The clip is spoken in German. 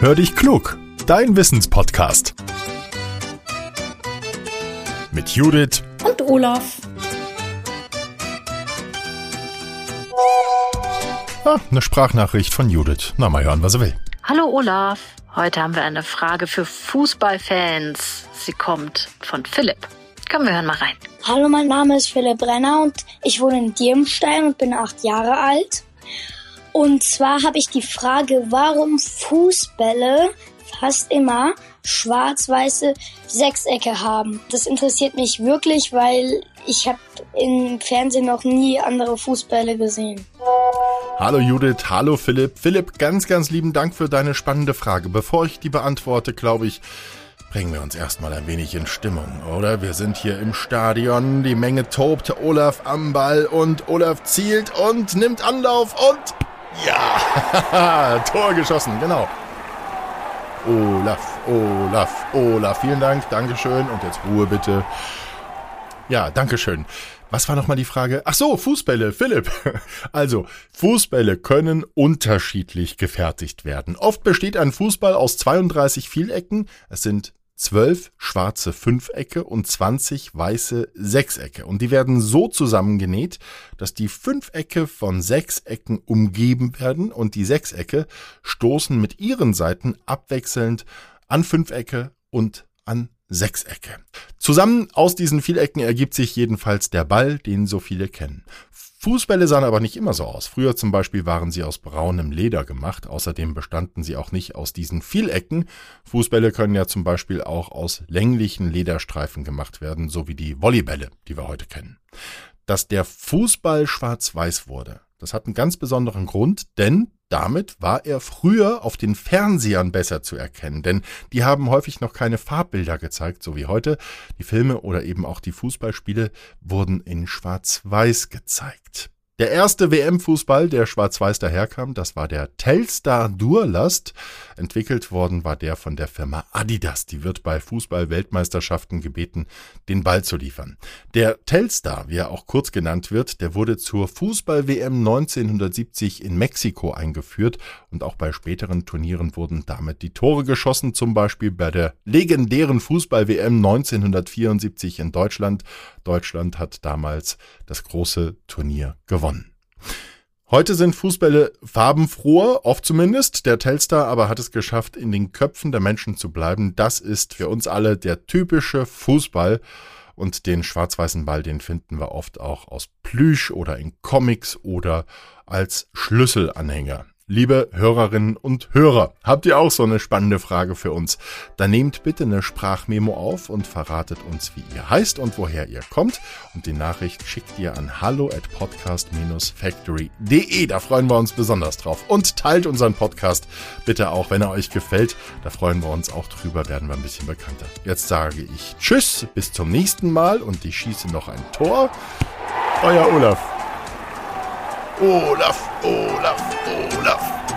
Hör dich klug, dein Wissenspodcast. Mit Judith und Olaf. Ah, eine Sprachnachricht von Judith. Na, mal hören, was er will. Hallo Olaf, heute haben wir eine Frage für Fußballfans. Sie kommt von Philipp. Komm, wir hören mal rein. Hallo, mein Name ist Philipp Brenner und ich wohne in Dirmstein und bin acht Jahre alt. Und zwar habe ich die Frage, warum Fußbälle fast immer schwarz-weiße Sechsecke haben. Das interessiert mich wirklich, weil ich habe im Fernsehen noch nie andere Fußbälle gesehen. Hallo Judith, hallo Philipp. Philipp, ganz, ganz lieben Dank für deine spannende Frage. Bevor ich die beantworte, glaube ich, bringen wir uns erstmal ein wenig in Stimmung, oder? Wir sind hier im Stadion, die Menge tobt, Olaf am Ball und Olaf zielt und nimmt Anlauf und ja, Tor geschossen, genau. Olaf, Olaf, Olaf, vielen Dank, Dankeschön und jetzt Ruhe bitte. Ja, Dankeschön. Was war nochmal die Frage? Ach so, Fußbälle, Philipp. Also, Fußbälle können unterschiedlich gefertigt werden. Oft besteht ein Fußball aus 32 Vielecken. Es sind zwölf schwarze Fünfecke und 20 weiße Sechsecke. Und die werden so zusammengenäht, dass die Fünfecke von Sechsecken umgeben werden und die Sechsecke stoßen mit ihren Seiten abwechselnd an Fünfecke und an Sechsecke. Zusammen aus diesen Vielecken ergibt sich jedenfalls der Ball, den so viele kennen. Fußbälle sahen aber nicht immer so aus. Früher zum Beispiel waren sie aus braunem Leder gemacht. Außerdem bestanden sie auch nicht aus diesen Vielecken. Fußbälle können ja zum Beispiel auch aus länglichen Lederstreifen gemacht werden, so wie die Volleybälle, die wir heute kennen. Dass der Fußball schwarz-weiß wurde, das hat einen ganz besonderen Grund, denn damit war er früher auf den Fernsehern besser zu erkennen, denn die haben häufig noch keine Farbbilder gezeigt, so wie heute. Die Filme oder eben auch die Fußballspiele wurden in Schwarz-Weiß gezeigt. Der erste WM-Fußball, der schwarz-weiß daherkam, das war der Telstar Durlast. Entwickelt worden war der von der Firma Adidas. Die wird bei Fußball-Weltmeisterschaften gebeten, den Ball zu liefern. Der Telstar, wie er auch kurz genannt wird, der wurde zur Fußball-WM 1970 in Mexiko eingeführt und auch bei späteren Turnieren wurden damit die Tore geschossen, zum Beispiel bei der legendären Fußball-WM 1974 in Deutschland. Deutschland hat damals das große Turnier gewonnen. Heute sind Fußbälle farbenfroher, oft zumindest. Der Telstar aber hat es geschafft, in den Köpfen der Menschen zu bleiben. Das ist für uns alle der typische Fußball. Und den schwarz-weißen Ball, den finden wir oft auch aus Plüsch oder in Comics oder als Schlüsselanhänger. Liebe Hörerinnen und Hörer, habt ihr auch so eine spannende Frage für uns? Dann nehmt bitte eine Sprachmemo auf und verratet uns, wie ihr heißt und woher ihr kommt. Und die Nachricht schickt ihr an hallo at podcast-factory.de. Da freuen wir uns besonders drauf. Und teilt unseren Podcast bitte auch, wenn er euch gefällt. Da freuen wir uns auch drüber, werden wir ein bisschen bekannter. Jetzt sage ich Tschüss, bis zum nächsten Mal und ich schieße noch ein Tor. Euer Olaf. Olaf, Olaf, Olaf.